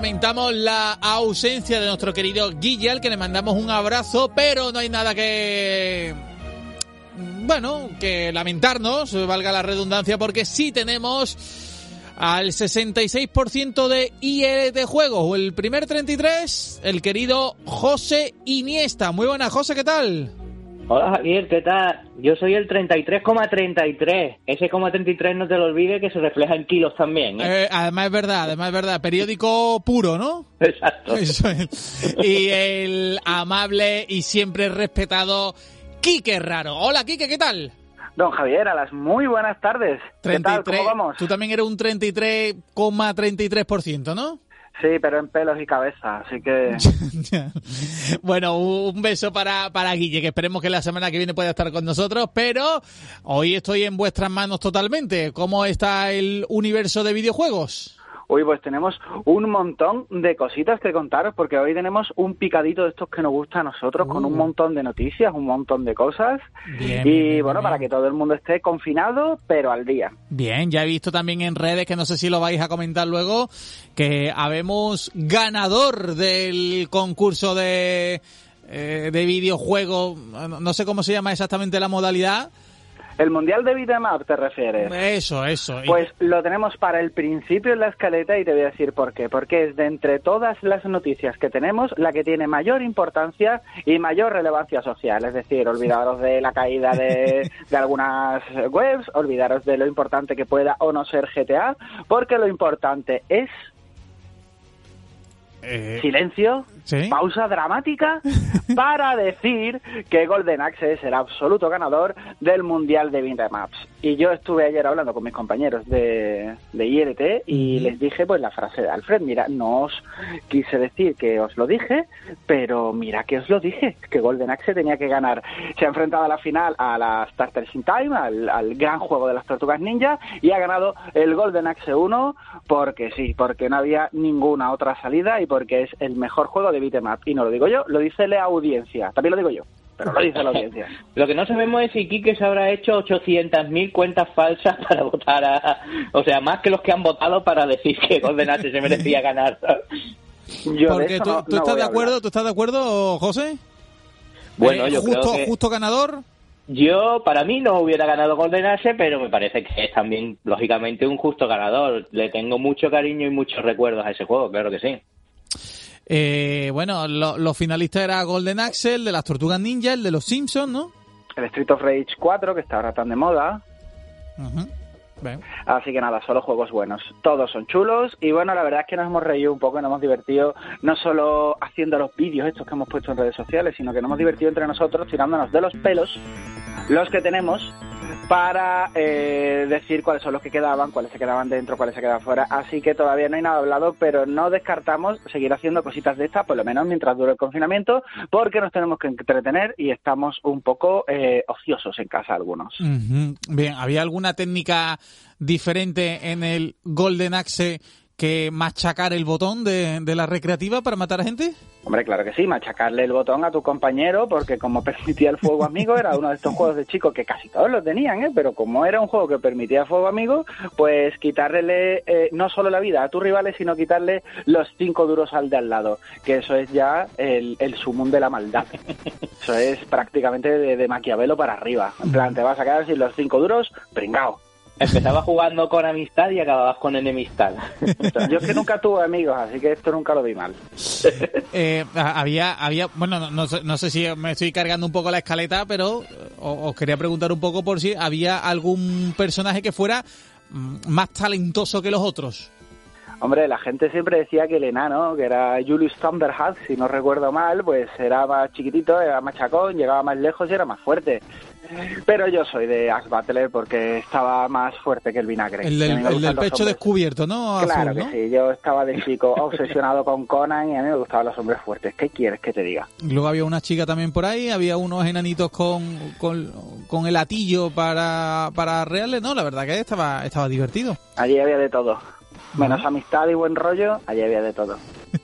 Lamentamos la ausencia de nuestro querido Guille, al que le mandamos un abrazo, pero no hay nada que bueno, que lamentarnos, valga la redundancia, porque sí tenemos al 66% de IE de juego, o el primer 33, el querido José Iniesta. Muy buenas, José, ¿qué tal? Hola Javier, ¿qué tal? Yo soy el 33,33. Ese 33 no te lo olvides que se refleja en kilos también. ¿eh? Eh, además es verdad, además es verdad. Periódico puro, ¿no? Exacto. Eso es. Y el amable y siempre respetado Quique Raro. Hola Quique, ¿qué tal? Don Javier, a las muy buenas tardes. ¿Qué tal? ¿Cómo vamos? Tú también eres un 33,33%, ¿no? Sí, pero en pelos y cabeza, así que... bueno, un beso para, para Guille, que esperemos que la semana que viene pueda estar con nosotros, pero hoy estoy en vuestras manos totalmente. ¿Cómo está el universo de videojuegos? Hoy pues tenemos un montón de cositas que contaros porque hoy tenemos un picadito de estos que nos gusta a nosotros con un Uh. montón de noticias, un montón de cosas Bien, y bien, bueno, bien. para que todo el mundo esté confinado pero al día. Bien, ya he visto también en redes, que no sé si lo vais a comentar luego, que habemos ganador del concurso de, eh, de videojuegos, no- no sé cómo se llama exactamente la modalidad. ¿El Mundial de Beat'em te refieres? Eso, eso. Pues lo tenemos para el principio en la escaleta y te voy a decir por qué. Porque es de entre todas las noticias que tenemos la que tiene mayor importancia y mayor relevancia social. Es decir, olvidaros de la caída de, de algunas webs, olvidaros de lo importante que pueda o no ser GTA, porque lo importante es eh, silencio, ¿Sí? pausa dramática para decir que Golden Axe es el absoluto ganador del Mundial de Beat'em Ups. Y yo estuve ayer hablando con mis compañeros de, de IRT y les dije pues la frase de Alfred, mira, no os quise decir que os lo dije, pero mira que os lo dije, que Golden Axe tenía que ganar. Se ha enfrentado a la final a la Starters in Time, al, al gran juego de las tortugas ninja, y ha ganado el Golden Axe 1 porque sí, porque no había ninguna otra salida y porque es el mejor juego de beat'em up. Y no lo digo yo, lo dice la audiencia. También lo digo yo, pero lo dice la audiencia. Lo que no sabemos es si Quique se habrá hecho 800.000 cuentas falsas para votar a... O sea, más que los que han votado para decir que Golden Axe se merecía ganar. Yo Porque tú, no- tú no estás de acuerdo. ¿tú estás de acuerdo, José? Bueno, Eh, yo justo, creo que... justo ganador. Yo, para mí, no hubiera ganado Golden Axe, pero me parece que es también, lógicamente, un justo ganador. Le tengo mucho cariño y muchos recuerdos a ese juego, claro que sí. Eh, bueno, lo- los finalistas era Golden Axe, el de las Tortugas Ninja, el de los Simpsons, ¿no? El Street of Rage 4, que está ahora tan de moda. Bien. Así que nada, solo juegos buenos. Todos son chulos y bueno, la verdad es que nos hemos reído un poco y nos hemos divertido no solo haciendo los vídeos estos que hemos puesto en redes sociales, sino que nos hemos divertido entre nosotros tirándonos de los pelos los que tenemos para eh, decir cuáles son los que quedaban, cuáles se quedaban dentro, cuáles se quedaban fuera. Así que todavía no hay nada hablado, pero no descartamos seguir haciendo cositas de estas, por lo menos mientras dure el confinamiento, porque nos tenemos que entretener y estamos un poco eh, ociosos en casa algunos. Bien, ¿había alguna técnica diferente en el Golden Axe que machacar el botón de, de la recreativa para matar a gente? Hombre, claro que sí, machacarle el botón a tu compañero, porque como permitía el fuego amigo, era uno de estos juegos de chicos que casi todos lo tenían, ¿eh? pero como era un juego que permitía fuego amigo, pues quitarle eh, no solo la vida a tus rivales, sino quitarle los cinco duros al de al lado, que eso es ya el, el sumum de la maldad. Eso es prácticamente de, de Maquiavelo para arriba. En plan, te vas a quedar sin los cinco duros, pringao. Empezabas jugando con amistad y acababas con enemistad. Yo es que nunca tuve amigos, así que esto nunca lo vi mal. Eh, a- había, había, bueno, no, no sé, no sé si me estoy cargando un poco la escaleta, pero eh, os quería preguntar un poco por si había algún personaje que fuera mm, más talentoso que los otros. Hombre, la gente siempre decía que el enano, que era Julius Thunderhat, si no recuerdo mal, pues era más chiquitito, era más chacón, llegaba más lejos y era más fuerte. Pero yo soy de Axe Butler porque estaba más fuerte que el vinagre. El del, el del pecho hombres. descubierto, ¿no? Claro Azul, que ¿no? sí, yo estaba de chico obsesionado con Conan y a mí me gustaban los hombres fuertes. ¿Qué quieres que te diga? Luego había una chica también por ahí, había unos enanitos con, con, con el atillo para, para reales, ¿no? La verdad que estaba, estaba divertido. Allí había de todo. Menos amistad y buen rollo, allí había de todo.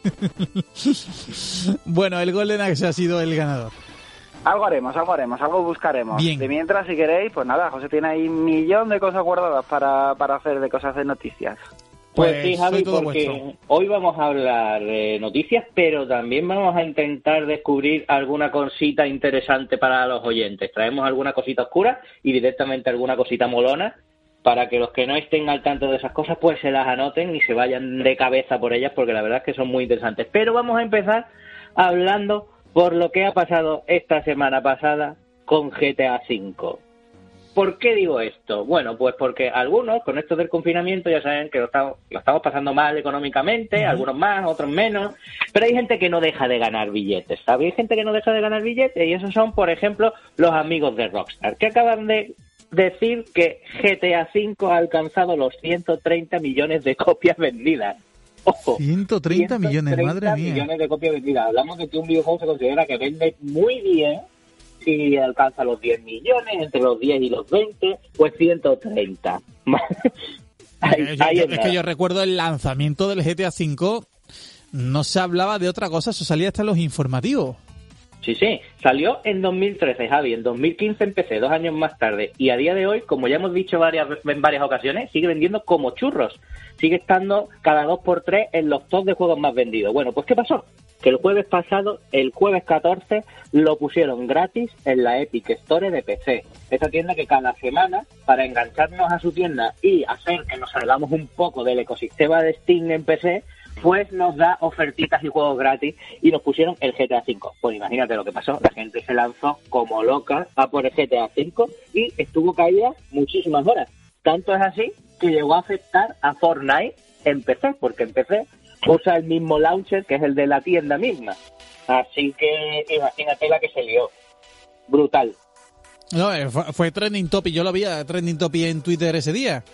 Bueno, el Golden Axe ha sido el ganador. Algo haremos, algo haremos, algo buscaremos. Bien. De mientras, si queréis, pues nada, José tiene ahí un millón de cosas guardadas para, para hacer de cosas de noticias. Pues, Pues sí, soy Javi, porque vuestro. hoy vamos a hablar de noticias, pero también vamos a intentar descubrir alguna cosita interesante para los oyentes. Traemos alguna cosita oscura y directamente alguna cosita molona para que los que no estén al tanto de esas cosas pues se las anoten y se vayan de cabeza por ellas porque la verdad es que son muy interesantes. Pero vamos a empezar hablando por lo que ha pasado esta semana pasada con GTA V. ¿Por qué digo esto? Bueno, pues porque algunos, con esto del confinamiento, ya saben que lo estamos, lo estamos pasando mal económicamente, algunos más, otros menos, pero hay gente que no deja de ganar billetes, ¿sabes? Hay gente que no deja de ganar billetes y esos son, por ejemplo, los amigos de Rockstar, que acaban de decir que GTA V ha alcanzado los 130 millones de copias vendidas. Ojo, 130 millones, madre mía. millones de copias vendidas. Hablamos de que un videojuego se considera que vende muy bien si alcanza los 10 millones, entre los 10 y los 20, pues 130. Ahí- yo- ahí yo- es que yo recuerdo el lanzamiento del GTA V, no se hablaba de otra cosa, eso salía hasta los informativos. Sí, sí, salió en 2013, Javi, en 2015 empecé, dos años más tarde, y a día de hoy, como ya hemos dicho varias, en varias ocasiones, sigue vendiendo como churros, sigue estando cada dos por tres en los top de juegos más vendidos. Bueno, pues ¿qué pasó? Que el jueves pasado, el jueves 14, lo pusieron gratis en la Epic Store de PC, esa tienda que cada semana, para engancharnos a su tienda y hacer que nos salgamos un poco del ecosistema de Steam en PC, pues nos da ofertitas y juegos gratis y nos pusieron el GTA V. Pues imagínate lo que pasó, la gente se lanzó como loca a por el GTA V y estuvo caída muchísimas horas. Tanto es así que llegó a afectar a Fortnite en PC, porque en PC usa el mismo launcher que es el de la tienda misma. Así que imagínate la que se lió. Brutal. No, eh, fue, fue trending topic, yo lo vi trending topic en Twitter ese día.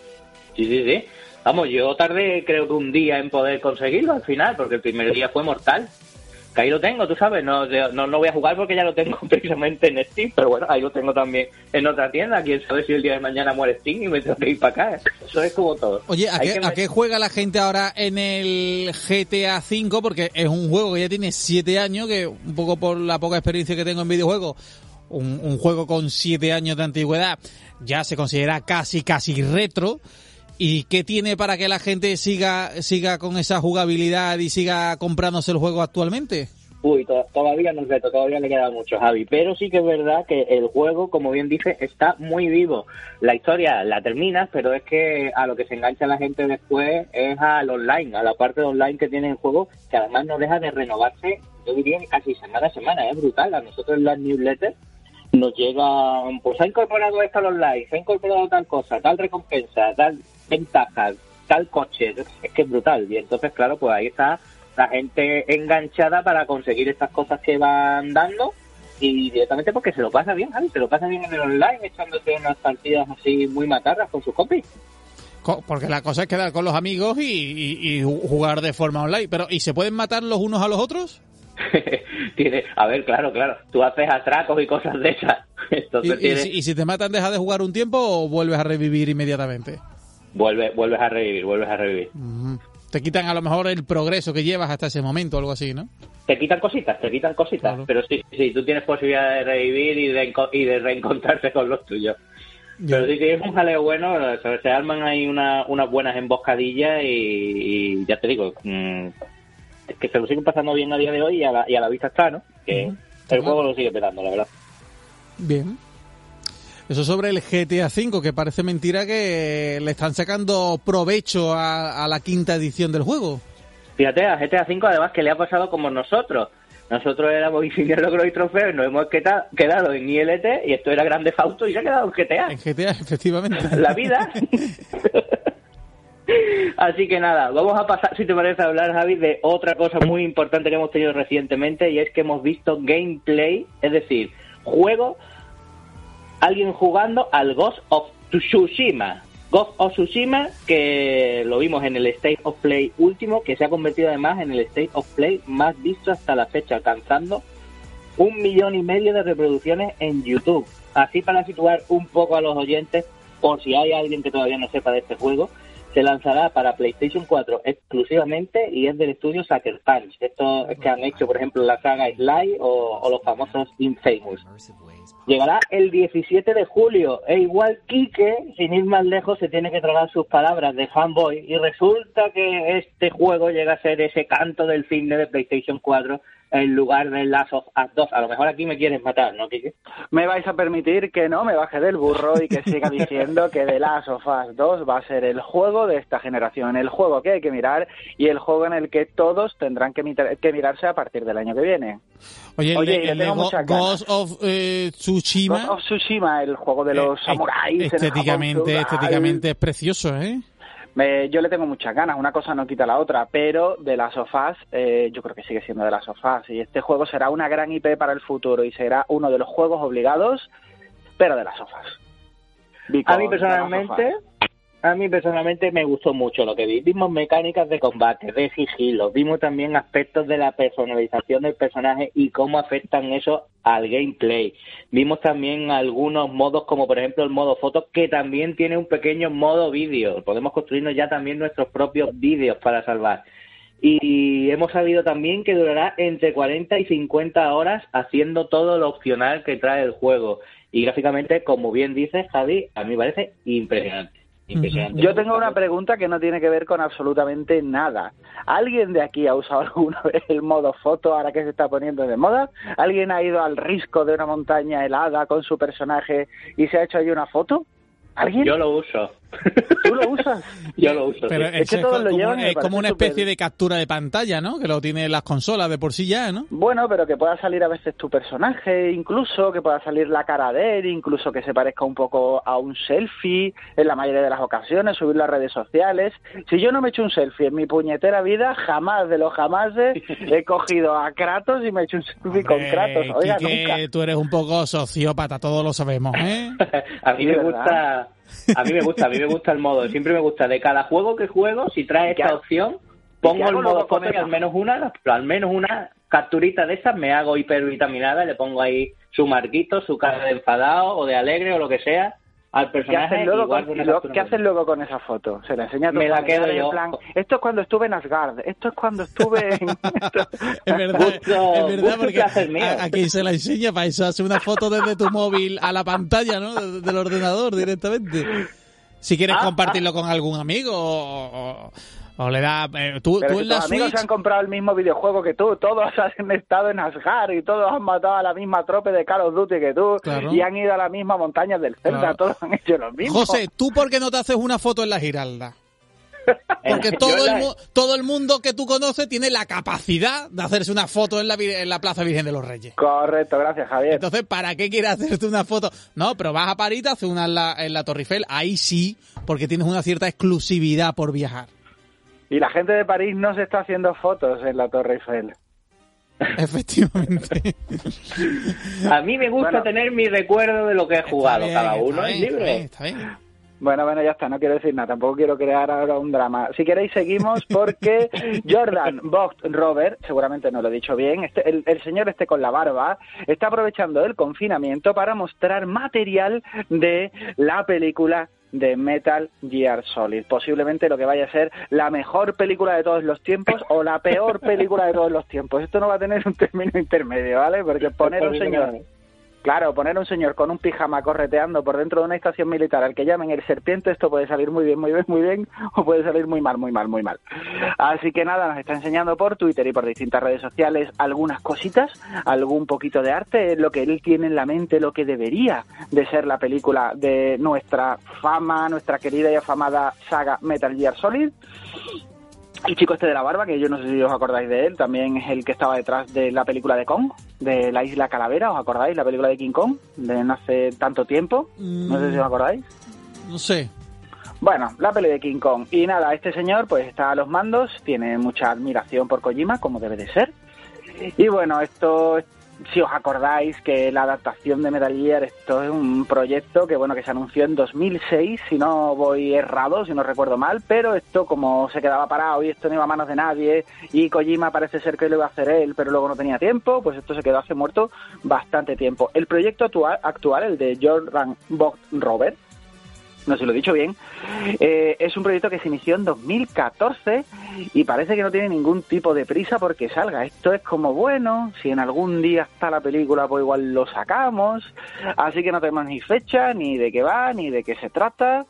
Sí, sí, sí. Vamos, yo tardé creo que un día en poder conseguirlo al final, porque el primer día fue mortal. Que ahí lo tengo, tú sabes, no, no, no voy a jugar porque ya lo tengo precisamente en Steam, pero bueno, ahí lo tengo también en otra tienda. Quién sabe si el día de mañana muere Steam y me tengo que ir para acá. Eso es como todo. Oye, ¿a qué, que ¿a me- qué juega la gente ahora en el GTA V? Porque es un juego que ya tiene siete años, que un poco por la poca experiencia que tengo en videojuegos, un, un juego con siete años de antigüedad ya se considera casi, casi retro. ¿Y qué tiene para que la gente siga, siga con esa jugabilidad y siga comprándose el juego actualmente? Uy, to- todavía no reto, todavía le queda mucho, Javi. Pero sí que es verdad que el juego, como bien dice, está muy vivo. La historia la terminas, pero es que a lo que se engancha la gente después es al online, a la parte online que tiene el juego, que además no deja de renovarse, yo diría casi semana a semana, es brutal. A nosotros en las newsletters nos llega, pues ha incorporado esto al online, se ha incorporado tal cosa, tal recompensa, tal ventaja, tal coche, es que es brutal. Y entonces, claro, pues ahí está la gente enganchada para conseguir estas cosas que van dando y directamente porque se lo pasa bien, Javi, se lo pasa bien en el online, echándose unas partidas así muy matarras con sus compis. Co- Porque la cosa es quedar con los amigos y, y- y jugar de forma online. Pero, ¿y se pueden matar los unos a los otros? tiene, a ver, claro, claro, tú haces atracos y cosas de esas. ¿Y, Entonces y tiene- si, y si te matan, dejas de jugar un tiempo o vuelves a revivir inmediatamente? Vuelve, vuelves a revivir, vuelves a revivir. Te quitan a lo mejor el progreso que llevas hasta ese momento o algo así, ¿no? Te quitan cositas, te quitan cositas, Claro. pero sí, sí, tú tienes posibilidad de revivir y de, y de reencontrarte con los tuyos. Pero sí que es un jaleo bueno, se, arman ahí una- unas buenas emboscadillas y, y ya te digo, mm, es que se lo siguen pasando bien a día de hoy y a la, y a la vista está, ¿no? Que el juego lo sigue petando, la verdad. Bien. Eso sobre el GTA V, que parece mentira que le están sacando provecho a, a la quinta edición del juego. Fíjate, a GTA V además que le ha pasado como nosotros. Nosotros éramos ingenieros logros y trofeos, nos hemos quedado en ILT y esto era Grande Fausto y se ha quedado en GTA. En GTA, efectivamente. La vida. Así que nada, vamos a pasar, si te parece, a hablar, Javi, de otra cosa muy importante que hemos tenido recientemente y es que hemos visto gameplay, es decir, juego, alguien jugando al Ghost of Tsushima. Ghost of Tsushima, que lo vimos en el State of Play último, que se ha convertido además en el State of Play más visto hasta la fecha, alcanzando un millón y medio de reproducciones en YouTube. Así para situar un poco a los oyentes, por si hay alguien que todavía no sepa de este juego, se lanzará para PlayStation 4 exclusivamente y es del estudio Sucker Punch. Esto es que han hecho, por ejemplo, la saga Sly o, o los famosos Infamous. Llegará el 17 de julio e igual Kike, sin ir más lejos, se tiene que tragar sus palabras de fanboy y resulta que este juego llega a ser ese canto del cine de PlayStation 4 en lugar de Last of Us 2. A lo mejor aquí me quieres matar, ¿no, Kike? Me vais a permitir que no me baje del burro y que siga diciendo que The Last of Us 2 va a ser el juego de esta generación, el juego que hay que mirar y el juego en el que todos tendrán que, que mirarse a partir del año que viene. Oye, el, Oye, el de tengo Go-. Ghost of eh, Tsushima. Ghost of Tsushima, el juego de los eh, samuráis. el Japón estéticamente, estéticamente es precioso, ¿eh? Me- yo le tengo muchas ganas, una cosa no quita la otra, pero de las sofás, eh, yo creo que sigue siendo de las sofás. Y este juego será una gran IP para el futuro y será uno de los juegos obligados, pero de las sofás. A mí personalmente, a mí personalmente me gustó mucho lo que vi. Vimos mecánicas de combate, de sigilo, vimos también aspectos de la personalización del personaje y cómo afectan eso al gameplay. Vimos también algunos modos como por ejemplo el modo foto que también tiene un pequeño modo vídeo. Podemos construirnos ya también nuestros propios vídeos para salvar. Y hemos sabido también que durará entre 40 y 50 horas haciendo todo lo opcional que trae el juego. Y gráficamente, como bien dices, Javi, a mí me parece impresionante. Impresionante. Yo tengo una pregunta que no tiene que ver con absolutamente nada. ¿Alguien de aquí ha usado alguna vez el modo foto ahora que se está poniendo de moda? ¿Alguien ha ido al risco de una montaña helada con su personaje y se ha hecho ahí una foto? ¿Alguien? Yo lo uso. ¿Tú lo usas? Yo lo uso. Pero sí. Es que eso todos lo como, llevan es como una especie de captura de pantalla, ¿no? Que lo tienen las consolas de por sí ya, ¿no? Bueno, pero que pueda salir a veces tu personaje, incluso que pueda salir la cara de él, incluso que se parezca un poco a un selfie en la mayoría de las ocasiones, subirlo a redes sociales. Si yo no me echo un selfie en mi puñetera vida, jamás de los jamás he cogido a Kratos y me he hecho un selfie con Kratos. Oiga, Quique, nunca. tú eres un poco sociópata, todos lo sabemos, ¿eh? a mí me gusta, a mí me gusta, a mí me gusta el modo. Siempre me gusta de cada juego que juego, si trae esta opción, pongo el modo foto y al menos una, al menos una capturita de esas me hago hipervitaminada y le pongo ahí su marquito, su cara de enfadado o de alegre o lo que sea al ¿Qué personaje haces, luego con, una y luego- captura ¿Qué con- haces luego con esa foto? Se la enseña a tu Me la quedo en yo. plan, esto es cuando estuve en Asgard, esto es cuando estuve en... Es verdad, Gusto- es verdad porque a, a quien se la enseña para eso hace una foto desde tu móvil a la pantalla, ¿no? De- Del ordenador directamente. Si quieres Ah, compartirlo con algún amigo o, o- o le da... eh, tú, Pero tú si en la tus amigos Switch... han comprado el mismo videojuego que tú, todos han estado en Asgard y todos han matado a la misma trope de Call of Duty que tú Claro. y han ido a la misma montaña del Claro. todos han hecho lo mismo. José, ¿tú por qué no te haces una foto en la Giralda? Porque todo el, todo el mundo que tú conoces tiene la capacidad de hacerse una foto en la, en la Plaza Virgen de los Reyes. Correcto, gracias Javier. Entonces, ¿para qué quieres hacerte una foto? No, pero vas a París, haces una en la, en la Torre Eiffel, ahí sí, porque tienes una cierta exclusividad por viajar. Y la gente de París no se está haciendo fotos en la Torre Eiffel. Efectivamente. A mí me gusta Bueno. tener mi recuerdo de lo que he jugado, cada bien, uno está es bien, libre. Está bien, está bien. Bueno, bueno, ya está, no quiero decir nada, tampoco quiero crear ahora un drama. Si queréis seguimos porque Jordan Vogt Robert, seguramente no lo he dicho bien, este, el, el señor este con la barba, está aprovechando el confinamiento para mostrar material de la película de Metal Gear Solid. Posiblemente lo que vaya a ser la mejor película de todos los tiempos o la peor película de todos los tiempos. Esto no va a tener un término intermedio, ¿vale? Porque poner un señor Claro, poner un señor con un pijama correteando por dentro de una estación militar al que llamen el serpiente, esto puede salir muy bien, muy bien, muy bien, o puede salir muy mal, muy mal, muy mal. Así que nada, nos está enseñando por Twitter y por distintas redes sociales algunas cositas, algún poquito de arte, lo que él tiene en la mente, lo que debería de ser la película de nuestra fama, nuestra querida y afamada saga Metal Gear Solid. El chico este de la barba, que yo no sé si os acordáis de él, también es el que estaba detrás de la película de Kong, de la isla Calavera, ¿os acordáis? La película de King Kong, de no hace tanto tiempo, no sé si os acordáis. No sé. Bueno, la peli de King Kong. Y nada, este señor pues está a los mandos, tiene mucha admiración por Kojima, como debe de ser. Y bueno, esto si os acordáis que la adaptación de Metal Gear, esto es un proyecto que bueno que se anunció en 2006, si no voy errado, si no recuerdo mal, pero esto como se quedaba parado y esto no iba a manos de nadie y Kojima parece ser que lo iba a hacer él, pero luego no tenía tiempo, pues esto se quedó hace muerto bastante tiempo. El proyecto actual, el de Jordan Bob Robert, no sé si lo he dicho bien, eh, es un proyecto que se inició en 2014 y parece que no tiene ningún tipo de prisa porque salga. Esto es como, bueno, si en algún día está la película, pues igual lo sacamos. Así que no tenemos ni fecha, ni de qué va, ni de qué se trata.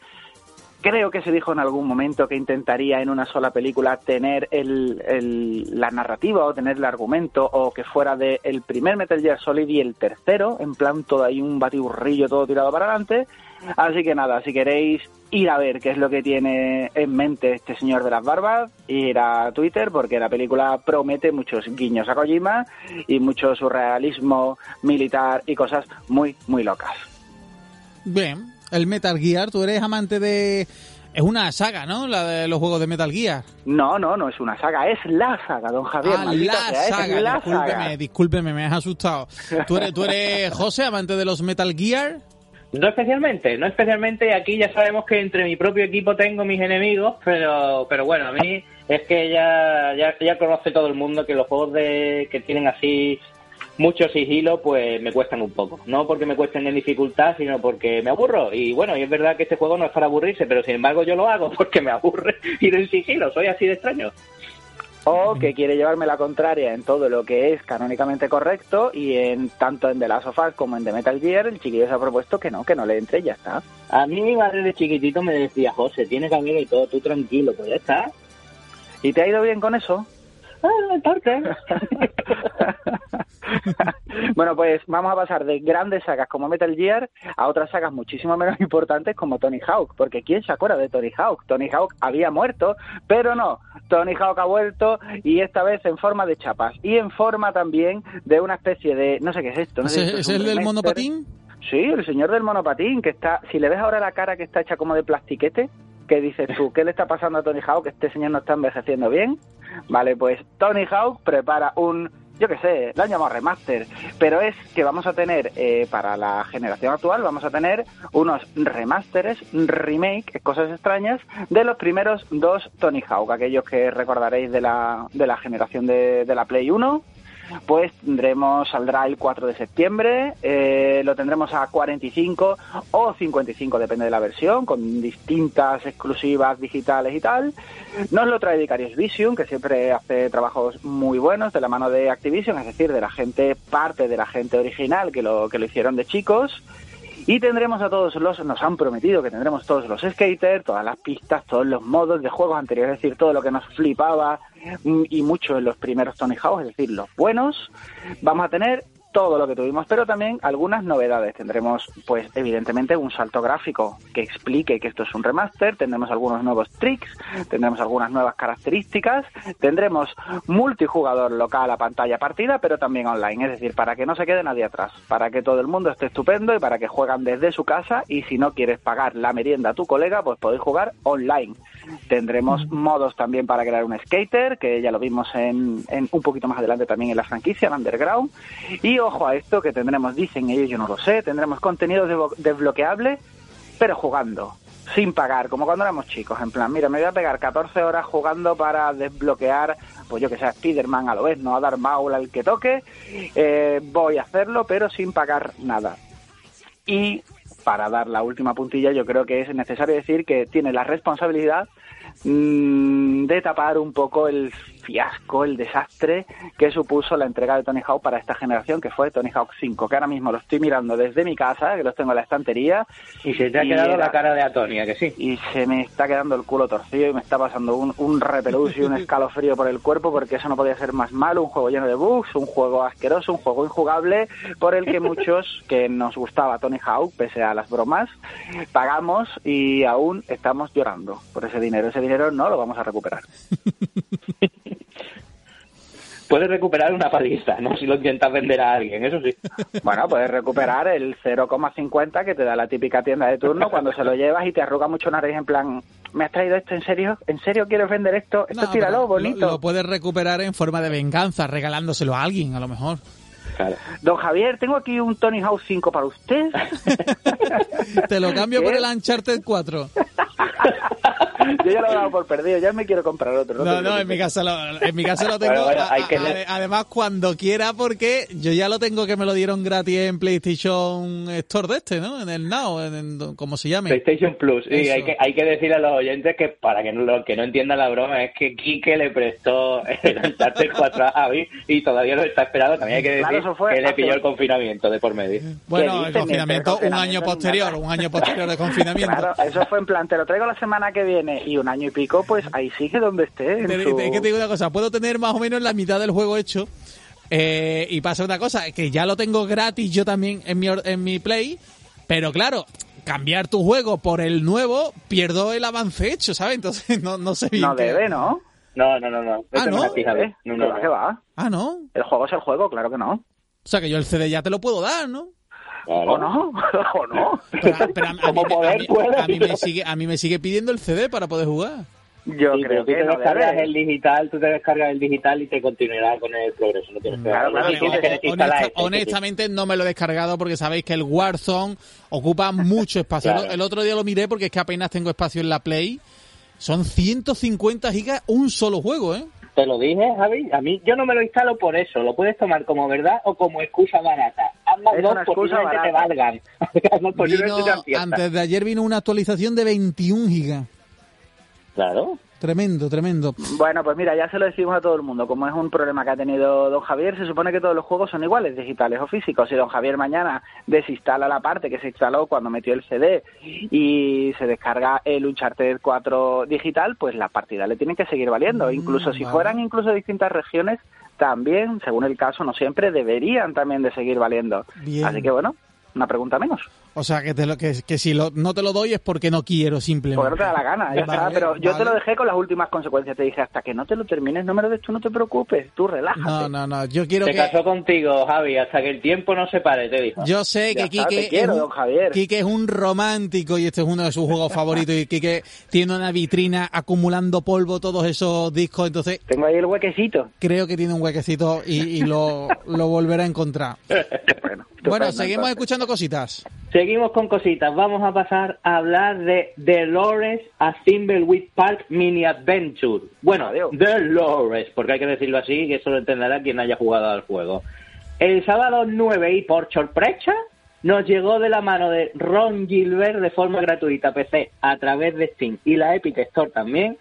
Creo que se dijo en algún momento que intentaría en una sola película tener el, la narrativa o tener el argumento o que fuera de el primer Metal Gear Solid y el tercero, en plan todo ahí un batiburrillo todo tirado para adelante. Así que nada, si queréis ir a ver qué es lo que tiene en mente este señor de las barbas, ir a Twitter porque la película promete muchos guiños a Kojima y mucho surrealismo militar y cosas muy, muy locas. Bien, el Metal Gear, tú eres amante de... Es una saga, ¿no? La de los juegos de Metal Gear. No, no, no es una saga, es la saga, don Javier. Ah, la saga, discúlpeme, discúlpeme, me has asustado. ¿Tú eres, ¿Tú eres, José, amante de los Metal Gear? No especialmente, no especialmente. Aquí ya sabemos que entre mi propio equipo tengo mis enemigos, pero, pero bueno, a mí es que ya, ya, ya conoce todo el mundo que los juegos de, que tienen así mucho sigilo, pues me cuestan un poco. No porque me cuesten en dificultad, sino porque me aburro. Y bueno, y es verdad que este juego no es para aburrirse, pero sin embargo yo lo hago porque me aburre ir en sigilo. Soy así de extraño o que quiere llevarme la contraria en todo lo que es canónicamente correcto y en tanto en The Last of Us como en The Metal Gear el chiquillo se ha propuesto que no, que no le entre y ya está. A mí mi madre de chiquitito me decía, José, tienes camino y todo, tú tranquilo, pues ya está. ¿Y te ha ido bien con eso? Bueno, pues vamos a pasar de grandes sagas como Metal Gear a otras sagas muchísimo menos importantes como Tony Hawk, porque ¿quién se acuerda de Tony Hawk? Tony Hawk había muerto, pero no, Tony Hawk ha vuelto y esta vez en forma de chapas y en forma también de una especie de, no sé qué es esto. ¿Es, el del monopatín? Sí, el señor del monopatín, que está, si le ves ahora la cara que está hecha como de plastiquete, ¿qué dices tú? ¿Qué le está pasando a Tony Hawk? Este señor no está envejeciendo bien. Vale, pues Tony Hawk prepara un, yo qué sé, lo han llamado remaster, pero es que vamos a tener, eh, para la generación actual, vamos a tener unos remasteres, remake, cosas extrañas, de los primeros dos Tony Hawk, aquellos que recordaréis de la, de la generación de, de la Play 1 pues tendremos, saldrá el 4 de septiembre, eh, lo tendremos a 45 o 55, depende de la versión, con distintas exclusivas digitales y tal. Nos lo trae Vicarious Vision, que siempre hace trabajos muy buenos de la mano de Activision, es decir, de la gente, parte de la gente original que lo, que lo hicieron de chicos. Y tendremos a todos los, nos han prometido que tendremos todos los skaters, todas las pistas, todos los modos de juegos anteriores, es decir, todo lo que nos flipaba mm, y mucho en los primeros Tony Hawk, es decir, los buenos. Vamos a tener todo lo que tuvimos, pero también algunas novedades. Tendremos, pues, evidentemente, un salto gráfico que explique que esto es un remaster, tendremos algunos nuevos tricks, tendremos algunas nuevas características, tendremos multijugador local a pantalla partida, pero también online, es decir, para que no se quede nadie atrás, para que todo el mundo esté estupendo y para que juegan desde su casa y si no quieres pagar la merienda a tu colega, pues podéis jugar online. Tendremos modos también para crear un skater, que ya lo vimos en, en un poquito más adelante también en la franquicia, en Underground. Y ojo a esto, que tendremos, dicen ellos, yo no lo sé, tendremos contenido desbloqueable, pero jugando, sin pagar, como cuando éramos chicos, en plan, mira, me voy a pegar 14 horas jugando para desbloquear, pues yo que sé, Spiderman a lo vez, no a dar Maul al que toque, eh, voy a hacerlo, pero sin pagar nada. Y para dar la última puntilla, yo creo que es necesario decir que tiene la responsabilidad mm, de tapar un poco el fiasco, el desastre que supuso la entrega de Tony Hawk para esta generación, que fue Tony Hawk 5, que ahora mismo lo estoy mirando desde mi casa, que los tengo en la estantería. Y se te ha quedado la cara de Atonia, que sí. Y se me está quedando el culo torcido y me está pasando un, un repelús y un escalofrío por el cuerpo, porque eso no podía ser más malo, un juego lleno de bugs, un juego asqueroso, un juego injugable, por el que muchos que nos gustaba Tony Hawk, pese a las bromas, pagamos y aún estamos llorando por ese dinero. Ese dinero no lo vamos a recuperar. Puedes recuperar una paliza, ¿no? Si lo intentas vender a alguien, eso sí. Bueno, puedes recuperar el 0,50 que te da la típica tienda de turno cuando se lo llevas y te arruga mucho nariz en plan, ¿me has traído esto en serio? ¿En serio quieres vender esto? Esto No, tíralo, bonito. Lo, lo puedes recuperar en forma de venganza, regalándoselo a alguien, a lo mejor. Claro. Don Javier, tengo aquí un Tony House 5 para usted. Te lo cambio por el Uncharted 4. Yo ya lo he dado por perdido, ya me quiero comprar otro. No, te no, en mi casa lo, en mi casa lo tengo. Bueno, bueno, a- hay que a- leer. además, cuando quiera, porque yo ya lo tengo que me lo dieron gratis en PlayStation Store de este, ¿no? En el Now, en, en- como se llame. PlayStation Plus. Y Eso. hay que, hay que decir a los oyentes que para que no, los que no entiendan la broma es que Quique le prestó el Uncharted 4 a Javi y todavía lo está esperando. También hay que decir Claro, eso fue que le pilló el confinamiento de por medio. Bueno, ¿Qué el confinamiento, El un año confinamiento posterior, un año posterior de confinamiento. Claro, eso fue en plan, te lo traigo la semana que viene y un año y pico, pues ahí sigue donde esté. su- te- Es que te digo una cosa, puedo tener más o menos la mitad del juego hecho. eh, y pasa una cosa, que ya lo tengo gratis yo también en mi, or- en mi Play. Pero claro, cambiar tu juego por el nuevo, pierdo el avance hecho, ¿sabes? Entonces no, no sé bien. No qué- debe, ¿no? No, no, no, no. Ah, ¿no? es. ¿Eh? No, ¿Qué no, no. qué va? Ah, ¿no? El juego es el juego, claro que no. O sea, que yo el CD ya te lo puedo dar, ¿no? Claro. ¿O no? ¿O no? Pero, pero a, a mí, me- poder a mí- puede. a mí me sigue, a mí me sigue pidiendo el CD para poder jugar. Yo Sí, creo pero tú que te no descargas debe. el digital, tú te descargas el digital y te continuará con el progreso. No tienes que Claro, claro, Sí, sí, tienes que sí, desinstalar Honesta- este, sí. honestamente no me lo he descargado porque sabéis que el Warzone ocupa mucho espacio. Claro. El otro día lo miré porque es que apenas tengo espacio en la Play. Son 150 gigas un solo juego, ¿eh? Te lo dije, Javi. A mí yo no me lo instalo por eso. Lo puedes tomar como verdad o como excusa barata. Ambas Es dos posiblemente te valgan. Posiblemente Vino- antes de ayer vino una actualización de 21 gigas. Claro. Tremendo, tremendo. Bueno, pues mira, ya se lo decimos a todo el mundo. Como es un problema que ha tenido don Javier, se supone que todos los juegos son iguales, digitales o físicos. Si don Javier mañana desinstala la parte que se instaló cuando metió el CD y se descarga el Uncharted 4 digital, pues la partida le tiene que seguir valiendo. Mm, incluso si vale. fueran incluso distintas regiones, también, según el caso, no siempre deberían también de seguir valiendo. Bien. Así que bueno, una pregunta menos. O sea, que, te lo, que, que si lo- no te lo doy es porque no quiero, simplemente. Porque no te da la gana, ya Vale, está. Pero yo te lo dejé con las últimas consecuencias. Te dije, hasta que no te lo termines, no me lo des tú, no te preocupes. Tú relájate. No, no, no. Yo quiero Se que... casó contigo, Javi, hasta que el tiempo no se pare, te dijo. Yo sé Ya que está, Quique, te quiero, es don un, Javier. Quique es un romántico y este es uno de sus juegos favoritos y Quique tiene una vitrina acumulando polvo todos esos discos, entonces Tengo ahí el huequecito. creo que tiene un huequecito y, y lo, lo volverá a encontrar. Bueno, seguimos entonces. escuchando cositas. Seguimos con cositas. Vamos a pasar a hablar de The a Thimbleweed Park Mini Adventure. Bueno, Adiós. The Lores, porque hay que decirlo así, que eso lo entenderá quien haya jugado al juego. El sábado 9 y por sorpresa nos llegó de la mano de Ron Gilbert de forma gratuita PC a través de Steam y la Epic Store también.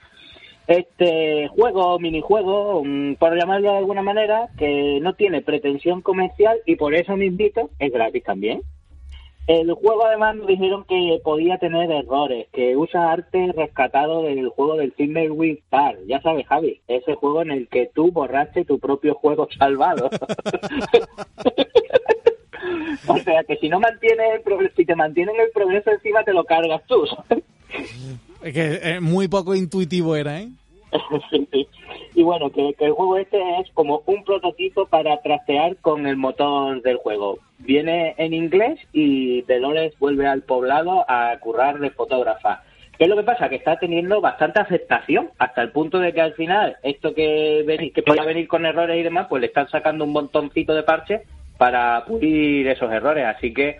Este juego, minijuego, por llamarlo de alguna manera, que no tiene pretensión comercial y por eso me invito, es gratis también. El juego además nos dijeron que podía tener errores, que usa arte rescatado del juego del Thimbleweed Park. Ya sabes, Javi, ese juego en el que tú borraste tu propio juego salvado. o sea que si no mantienes el progreso, si te mantienen el progreso encima te lo cargas tú. Es que eh, muy poco intuitivo era, ¿eh? Sí, sí. Y bueno, que, el juego este es como un prototipo para trastear con el motor del juego. Viene en inglés y Dolores vuelve al poblado a currar de fotógrafa. ¿Qué es lo que pasa? Que está teniendo bastante aceptación, hasta el punto de que al final, esto que, veni- que podía venir con errores y demás, pues le están sacando un montoncito de parches para pulir esos errores. Así que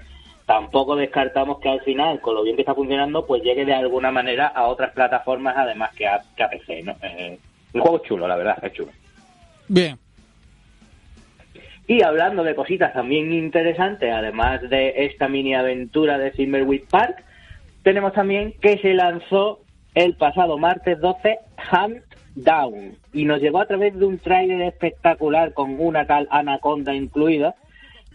tampoco descartamos que al final, con lo bien que está funcionando, pues llegue de alguna manera a otras plataformas además que a, que a PC. ¿no? Eh, el juego es chulo, la verdad, es chulo. Bien. Y hablando de cositas también interesantes, además de esta mini aventura de Silverweed Park, tenemos también que se lanzó el pasado martes 12 Hunt Down y nos llegó a través de un tráiler espectacular con una tal anaconda incluida.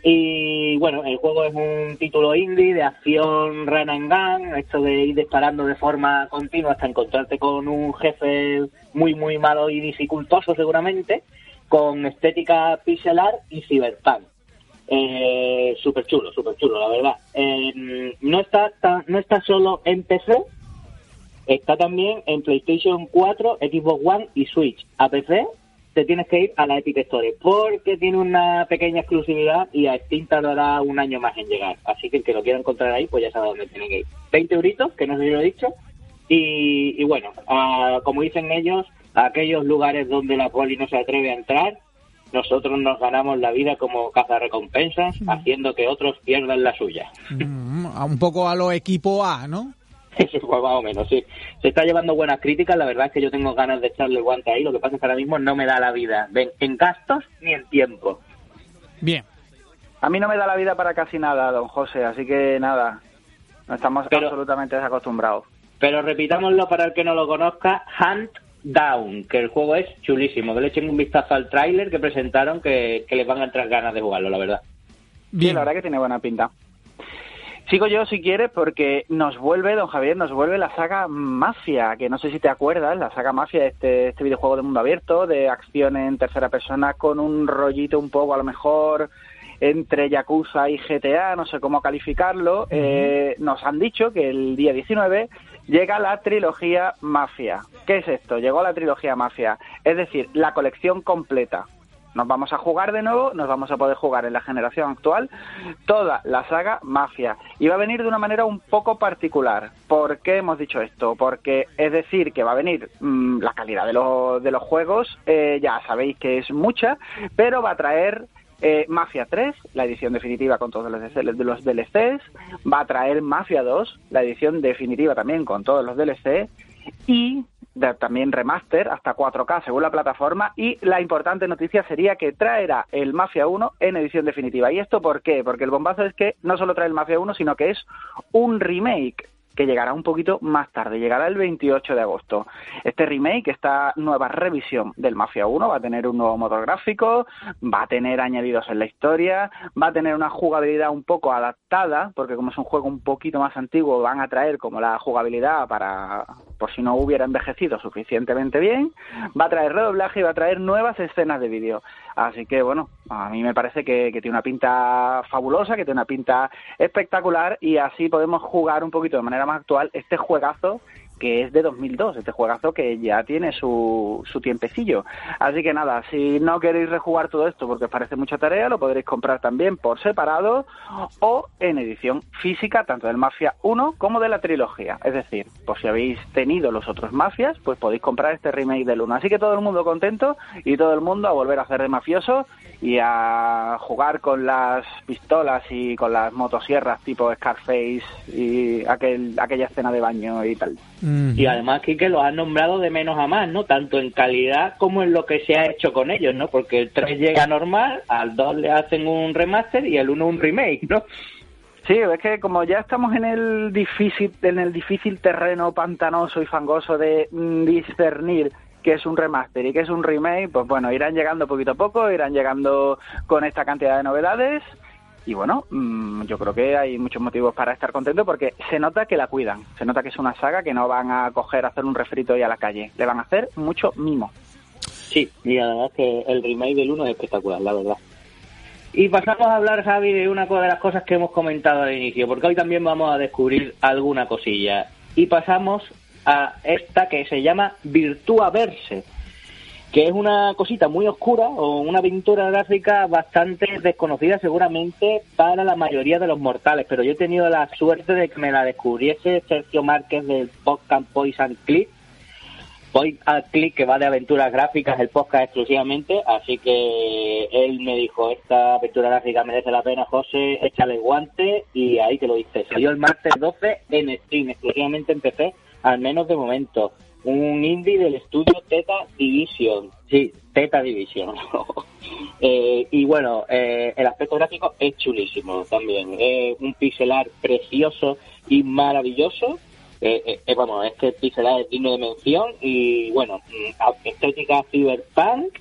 Y bueno, el juego es un título indie de acción run and gun, esto de ir disparando de forma continua hasta encontrarte con un jefe muy muy malo y dificultoso seguramente, con estética pixelar y cyberpunk. Eh, súper chulo, súper chulo, la verdad. Eh, no está tan- no está solo en PC, está también en PlayStation 4, Xbox One y Switch. A PC te tienes que ir a la Epic Store porque tiene una pequeña exclusividad y a Steam tardará un año más en llegar. Así que el que lo quiera encontrar ahí, pues ya sabe dónde tiene que ir. 20 euritos, que no sé si lo he dicho. Y, bueno, como dicen ellos, a aquellos lugares donde la poli no se atreve a entrar, nosotros nos ganamos la vida como cazarrecompensas, recompensas haciendo que otros pierdan la suya. Mm, un poco a lo equipo A, ¿no? Eso más o menos, sí. Se está llevando buenas críticas, la verdad es que yo tengo ganas de echarle el guante ahí, lo que pasa es que ahora mismo no me da la vida, en gastos ni en tiempo. Bien. A mí no me da la vida para casi nada, don José, así que nada, no estamos absolutamente desacostumbrados. Pero repitámoslo para el que no lo conozca, Hunt Down, que el juego es chulísimo. Que le echen un vistazo al tráiler que presentaron, que, les van a entrar ganas de jugarlo, la verdad. Bien. Sí, la verdad que tiene buena pinta. Sigo yo si quieres porque nos vuelve, don Javier, nos vuelve la saga Mafia, que no sé si te acuerdas, la saga Mafia, este, este videojuego de mundo abierto, de acción en tercera persona con un rollito un poco a lo mejor entre Yakuza y GTA, no sé cómo calificarlo, eh, nos han dicho que el día 19 llega la trilogía Mafia. ¿Qué es esto? Llegó la trilogía Mafia, es decir, la colección completa. Nos vamos a jugar de nuevo, nos vamos a poder jugar en la generación actual toda la saga Mafia. Y va a venir de una manera un poco particular. ¿Por qué hemos dicho esto? Porque es decir que va a venir mm, la calidad de, de los juegos, eh, ya sabéis que es mucha, pero va a traer eh, Mafia 3, la edición definitiva con todos los, los DLCs. Va a traer Mafia 2, la edición definitiva también con todos los DLCs. Y también remaster hasta 4K según la plataforma y la importante noticia sería que traerá el Mafia 1 en edición definitiva. ¿Y esto por qué? Porque el bombazo es que no solo trae el Mafia 1, sino que es un remake que llegará un poquito más tarde, llegará el 28 de agosto. Este remake, esta nueva revisión del Mafia 1, va a tener un nuevo motor gráfico, va a tener añadidos en la historia, va a tener una jugabilidad un poco adaptada, porque como es un juego un poquito más antiguo, van a traer como la jugabilidad para, por si no hubiera envejecido suficientemente bien, va a traer redoblaje y va a traer nuevas escenas de vídeo. Así que bueno, a mí me parece que, tiene una pinta fabulosa, que tiene una pinta espectacular y así podemos jugar un poquito de manera más actual este juegazo que es de 2002, este juegazo que ya tiene su, su tiempecillo. Así que nada, si no queréis rejugar todo esto porque os parece mucha tarea, lo podréis comprar también por separado o en edición física, tanto del Mafia 1 como de la trilogía. Es decir, por si habéis tenido los otros Mafias, pues podéis comprar este remake del 1. Así que todo el mundo contento y todo el mundo a volver a hacer de mafioso y a jugar con las pistolas y con las motosierras tipo Scarface y aquel, aquella escena de baño y tal. Y además, que lo han nombrado de menos a más, ¿no? Tanto en calidad como en lo que se ha hecho con ellos, ¿no? Porque el 3 llega normal, al 2 le hacen un remaster y al 1 un remake, ¿no? Sí, es que como ya estamos en el difícil, en el difícil terreno pantanoso y fangoso de mm, discernir qué es un remaster y qué es un remake, pues bueno, irán llegando poquito a poco, irán llegando con esta cantidad de novedades y bueno, mm, yo creo que hay muchos motivos para estar contento porque se nota que la cuidan. Se nota que es una saga que no van a coger, a hacer un refrito y a la calle. Le van a hacer mucho mimo. Sí, y además que el remake del 1 es espectacular, la verdad. Y pasamos a hablar, Javi, de una de las cosas que hemos comentado al inicio, porque hoy también vamos a descubrir alguna cosilla. Y pasamos a esta que se llama Virtua Verse que es una cosita muy oscura o una pintura gráfica bastante desconocida seguramente para la mayoría de los mortales, pero yo he tenido la suerte de que me la descubriese Sergio Márquez del podcast Poison Click, Point Click que va de aventuras gráficas, el podcast exclusivamente, así que él me dijo, esta aventura gráfica merece la pena, José, échale guante y ahí te lo dice. Salió el martes 12 en Steam, exclusivamente en PC, al menos de momento un indie del estudio Teta Division. Sí, Teta Division. eh, y bueno, eh, el aspecto gráfico es chulísimo también. Es un pixelar precioso y maravilloso. Eh, eh, vamos, este pixelar es digno de mención. Y bueno, mm, estética cyberpunk.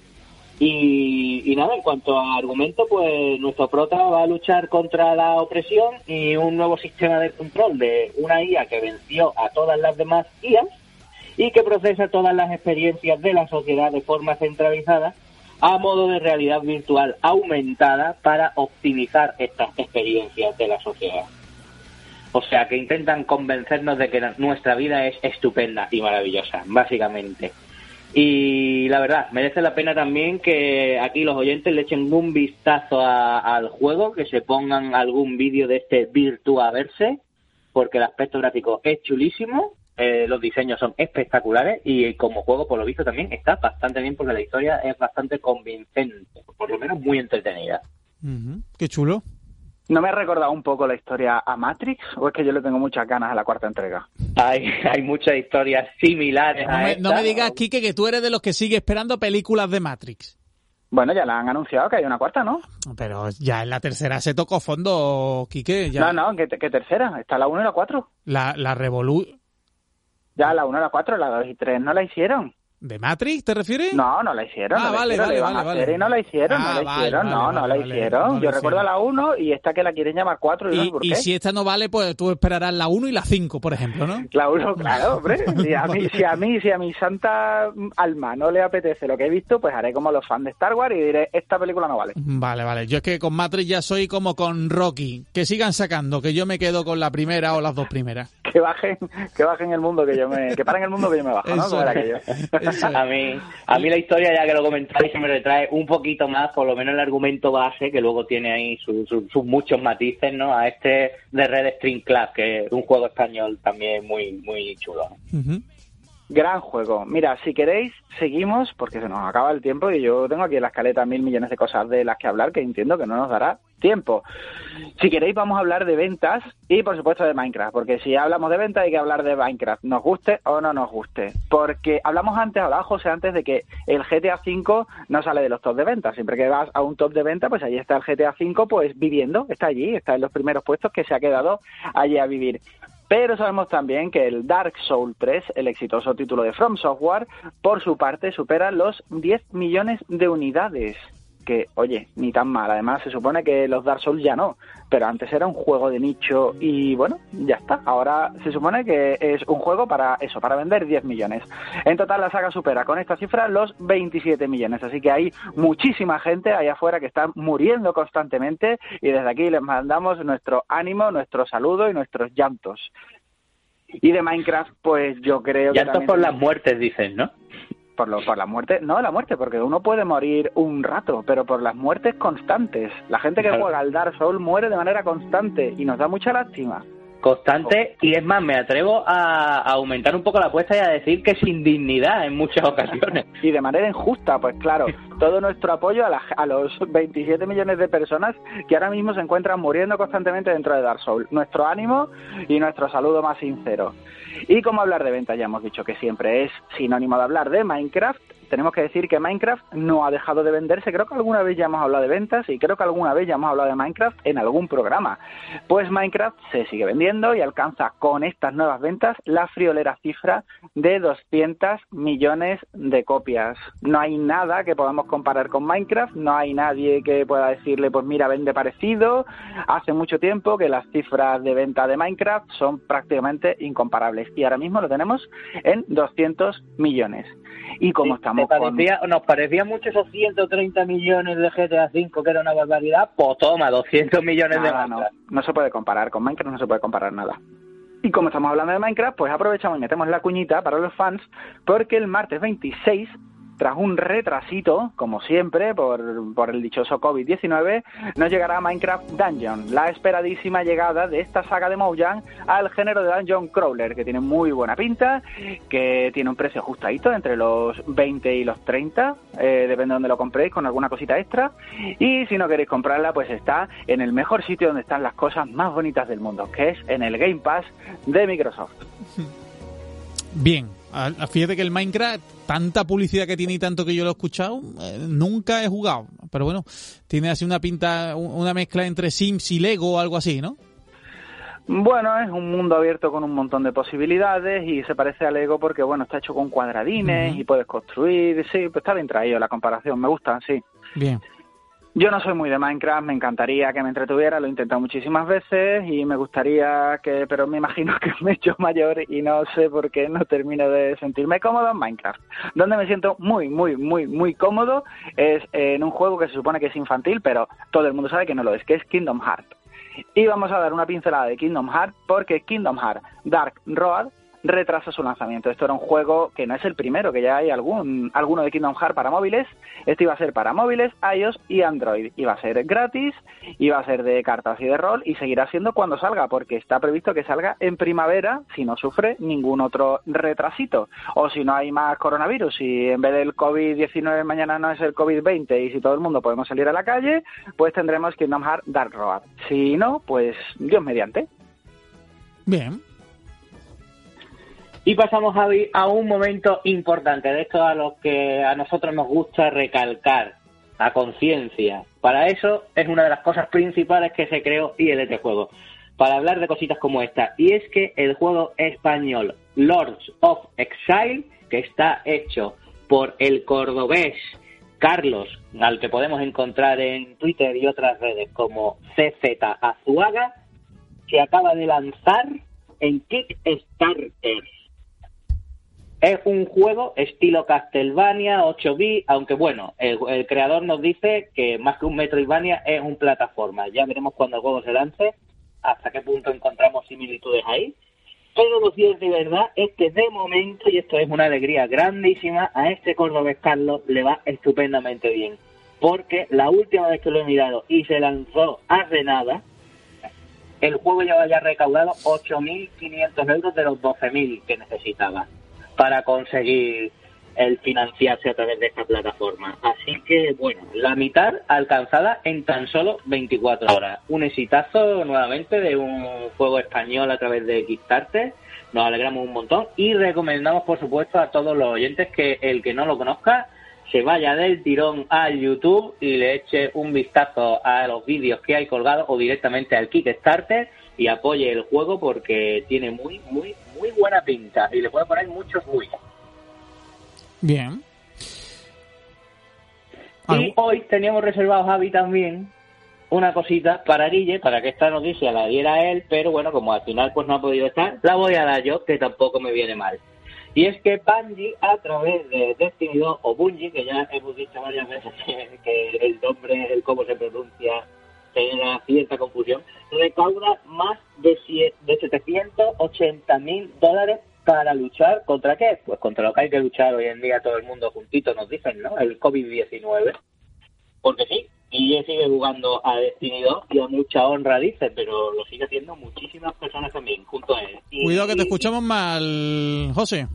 Y, y, nada, en cuanto a argumento, pues nuestro prota va a luchar contra la opresión y un nuevo sistema de control de una IA que venció a todas las demás IAs y que procesa todas las experiencias de la sociedad de forma centralizada a modo de realidad virtual aumentada para optimizar estas experiencias de la sociedad. O sea, que intentan convencernos de que nuestra vida es estupenda y maravillosa, básicamente. Y la verdad, merece la pena también que aquí los oyentes le echen un vistazo al juego, que se pongan algún vídeo de este Virtua Verse, porque el aspecto gráfico es chulísimo, eh, los diseños son espectaculares y como juego, por lo visto, también está bastante bien porque la historia es bastante convincente, por lo menos muy entretenida. Qué chulo. ¿No me ha recordado un poco la historia a Matrix o es que yo le tengo muchas ganas a la cuarta entrega? Hay, hay muchas historias similares. No, me, no me digas, Kike, que tú eres de los que sigue esperando películas de Matrix. Bueno, ya la han anunciado que hay una cuarta, ¿no? Pero ya en la tercera se tocó fondo, Quique. Ya... No, no, ¿qué, tercera? Está la 1 y la 4. La, la Revolu... Ya la 1, la 4, la 2 y 3 no la hicieron. ¿De Matrix te refieres? No, no la hicieron. Ah, no vale, vale, vale, vale, Y no la hicieron, no Ah, la vale, hicieron, vale, no, no la hicieron. no la Yo recuerdo la 1 y esta que la quieren llamar 4 y, no sé Y, por y si esta no vale, pues tú esperarás la 1 y la 5, por ejemplo, ¿no? La 1, claro, hombre. Si a, mí, si a mí, si a mi santa alma no le apetece lo que he visto, pues haré como los fans de Star Wars y diré, esta película no vale. Vale, vale. Yo es que con Matrix ya soy como con Rocky. Que sigan sacando, que yo me quedo con la primera o las dos primeras. Que bajen, que bajen el mundo que yo me, que paren el mundo que yo me bajo, ¿no? Eso A mí, a mí la historia, ya que lo comentáis, se me retrae un poquito más, por lo menos el argumento base, que luego tiene ahí su- su- sus muchos matices, ¿no? A este de Red String Club, que es un juego español también muy, muy chulo. Gran juego. Mira, si queréis, seguimos, porque se nos acaba el tiempo y yo tengo aquí en la escaleta mil millones de cosas de las que hablar que entiendo que no nos dará tiempo. Si queréis, vamos a hablar de ventas y, por supuesto, de Minecraft, porque si hablamos de ventas hay que hablar de Minecraft, nos guste o no nos guste. Porque hablamos antes, hablaba José antes de que el GTA V no sale de los top de ventas. Siempre que vas a un top de venta, pues ahí está el GTA V, pues viviendo, está allí, está en los primeros puestos que se ha quedado allí a vivir. Pero sabemos también que el Dark Souls 3, el exitoso título de From Software, por su parte supera los 10 millones de unidades. Que, oye, ni tan mal. Además, se supone que los Dark Souls ya no. Pero antes era un juego de nicho y, bueno, ya está. Ahora se supone que es un juego para eso, para vender 10 millones. En total, la saga supera con esta cifra los 27 millones. Así que hay muchísima gente allá afuera que está muriendo constantemente y desde aquí les mandamos nuestro ánimo, nuestro saludo y nuestros llantos. Y de Minecraft, pues yo creo que Llantos por las muertes, dicen, ¿no? Por, lo, por la muerte, no la muerte, porque uno puede morir un rato, pero por las muertes constantes. La gente que Claro. juega al Dark Souls muere de manera constante y nos da mucha lástima. Constante, y es más, me atrevo a, aumentar un poco la apuesta y a decir que sin dignidad en muchas ocasiones. Y de manera injusta, pues claro, todo nuestro apoyo a, la- a los 27 millones de personas que ahora mismo se encuentran muriendo constantemente dentro de Dark Souls. Nuestro ánimo y nuestro saludo más sincero. Y como hablar de ventas, ya hemos dicho que siempre es sinónimo de hablar de Minecraft. Tenemos que decir que Minecraft no ha dejado de venderse. Creo que alguna vez ya hemos hablado de ventas y creo que alguna vez ya hemos hablado de Minecraft en algún programa. Pues Minecraft se sigue vendiendo y alcanza con estas nuevas ventas la friolera cifra de 200 millones de copias. No hay nada que podamos comparar con Minecraft, no hay nadie que pueda decirle, pues mira, vende parecido. Hace mucho tiempo que las cifras de venta de Minecraft son prácticamente incomparables y ahora mismo lo tenemos en 200 millones. Y como Sí, estamos ¿te con... parecía- Nos parecía mucho esos 130 millones de GTA V, que era una barbaridad. Pues toma, 200 millones de Nada, no, Minecraft. no se puede comparar, con Minecraft no se puede comparar nada. Y como estamos hablando de Minecraft, pues aprovechamos y metemos la cuñita para los fans, porque el martes 26, tras un retrasito, como siempre, por, por el dichoso COVID-19, nos llegará Minecraft Dungeon, la esperadísima llegada de esta saga de Mojang al género de Dungeon Crawler, que tiene muy buena pinta, que tiene un precio ajustadito entre los 20 y los 30, eh, depende de donde lo compréis, con alguna cosita extra. Y si no queréis comprarla, pues está en el mejor sitio donde están las cosas más bonitas del mundo, que es en el Game Pass de Microsoft. Bien, fíjate que el Minecraft, tanta publicidad que tiene y tanto que yo lo he escuchado, eh, nunca he jugado. Pero bueno, tiene así una pinta, un- una mezcla entre Sims y Lego o algo así, ¿no? Bueno, es un mundo abierto con un montón de posibilidades y se parece a Lego porque, bueno, está hecho con cuadradines y puedes construir. Sí, pues está bien traído la comparación, me gusta, sí. Bien. Yo no soy muy de Minecraft, me encantaría que me entretuviera, lo he intentado muchísimas veces y me gustaría que, pero me imagino que me he hecho mayor y no sé por qué no termino de sentirme cómodo en Minecraft. Donde me siento muy, muy, muy, muy cómodo es en un juego que se supone que es infantil, pero todo el mundo sabe que no lo es, que es Kingdom Hearts. Y vamos a dar una pincelada de Kingdom Hearts porque Kingdom Hearts Dark Road retrasa su lanzamiento. Esto era un juego que no es el primero, que ya hay algún alguno de Kingdom Hearts para móviles. Este iba a ser para móviles, iOS y Android. Iba a ser gratis, iba a ser de cartas y de rol y seguirá siendo cuando salga, porque está previsto que salga en primavera si no sufre ningún otro retrasito. O si no hay más coronavirus, si en vez del COVID-19 mañana no es el COVID-20 y si todo el mundo podemos salir a la calle, pues tendremos Kingdom Hearts Dark Road. Si no, pues Dios mediante. Bien. Y pasamos, Javi, a un momento importante, de esto a lo que a nosotros nos gusta recalcar, a conciencia. Para eso es una de las cosas principales que se creó y este juego, para hablar de cositas como esta. Y es que el juego español Lords of Exile, que está hecho por el cordobés Carlos, al que podemos encontrar en Twitter y otras redes como CZ Azuaga, se acaba de lanzar en Kickstarter. Es un juego estilo Castlevania, 8 bits, aunque bueno, el, creador nos dice que más que un Metroidvania es un plataforma. Ya veremos cuando el juego se lance hasta qué punto encontramos similitudes ahí. Pero lo cierto de verdad es que de momento, y esto es una alegría grandísima, a este cordobés Carlos le va estupendamente bien. Porque la última vez que lo he mirado y se lanzó hace nada, el juego ya ya recaudado 8.500 euros de los 12.000 que necesitaba para conseguir el financiarse a través de esta plataforma. Así que, bueno, la mitad alcanzada en tan solo 24 horas. Un exitazo nuevamente de un juego español a través de Kickstarter. Nos alegramos un montón y recomendamos, por supuesto, a todos los oyentes que el que no lo conozca se vaya del tirón al YouTube y le eche un vistazo a los vídeos que hay colgados o directamente al Kickstarter y apoye el juego porque tiene muy, muy, muy buena pinta y le puede poner muchos muy. Bien. Y hoy teníamos reservado, Javi, también una cosita para Guille, para que esta noticia la diera él, pero bueno, como al final pues no ha podido estar, la voy a dar yo, que tampoco me viene mal. Y es que Bungie, a través de Destiny 2, o Bungie, que ya hemos dicho varias veces que el nombre, el cómo se pronuncia, genera cierta confusión, recauda más de, de 780 mil dólares para luchar contra qué? Pues contra lo que hay que luchar hoy en día todo el mundo juntito, nos dicen, ¿no? El COVID-19. Porque sí, y sigue jugando a Destiny 2 y a mucha honra, dice, pero lo sigue haciendo muchísimas personas también junto a él. Cuidado que te escuchamos mal, José.